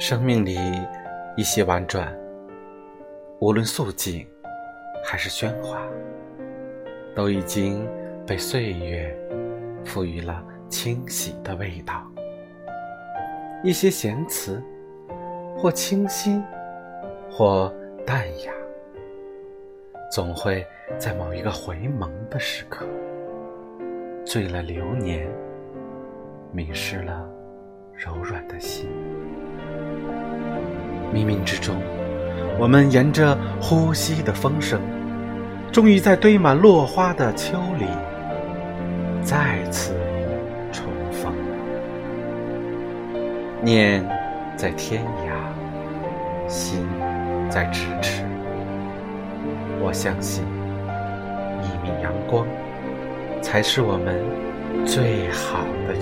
生命里一些婉转，无论素净还是喧哗，都已经被岁月赋予了清洗的味道。一些闲词，或清新，或淡雅，总会在某一个回眸的时刻，醉了流年，迷失了柔软的心。冥冥之中，我们沿着呼吸的风声，终于在堆满落花的秋里，再次重逢。念在天涯，心在咫尺。我相信，一米阳光，才是我们最好的。